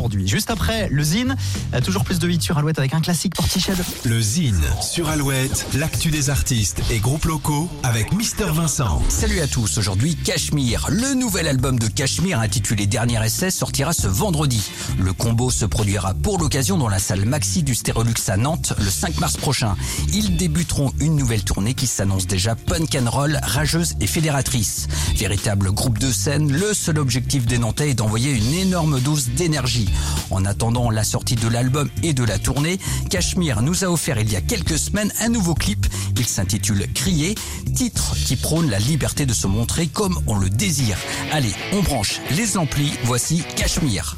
aujourd'hui. Juste après, le Zine, euh, toujours plus de hits sur Alouette avec un classique Portiched. Le Zine sur Alouette, l'actu des artistes et groupes locaux avec Mister Vincent. Salut à tous, aujourd'hui Cachemire. Le nouvel album de Cachemire intitulé Dernier essai sortira ce vendredi. Le combo se produira pour l'occasion dans la salle Maxi du Stérolux à Nantes le 5 mars prochain. Ils débuteront une nouvelle tournée qui s'annonce déjà punk and roll, rageuse et fédératrice. Véritable groupe de scène, le seul objectif des Nantais est d'envoyer une énorme dose d'énergie. En attendant la sortie de l'album et de la tournée, Cachemire nous a offert il y a quelques semaines un nouveau clip. Il s'intitule Crier, titre qui prône la liberté de se montrer comme on le désire. Allez, on branche les amplis, voici Cachemire.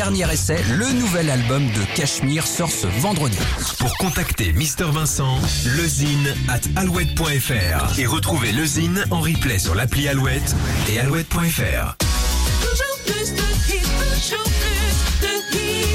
Dernier essai, le nouvel album de Cachemire sort ce vendredi. Pour contacter Mister Vincent, lezine at alouette.fr et retrouver le Zine en replay sur l'appli Alouette et alouette.fr. Toujours plus de hits, toujours plus de hits.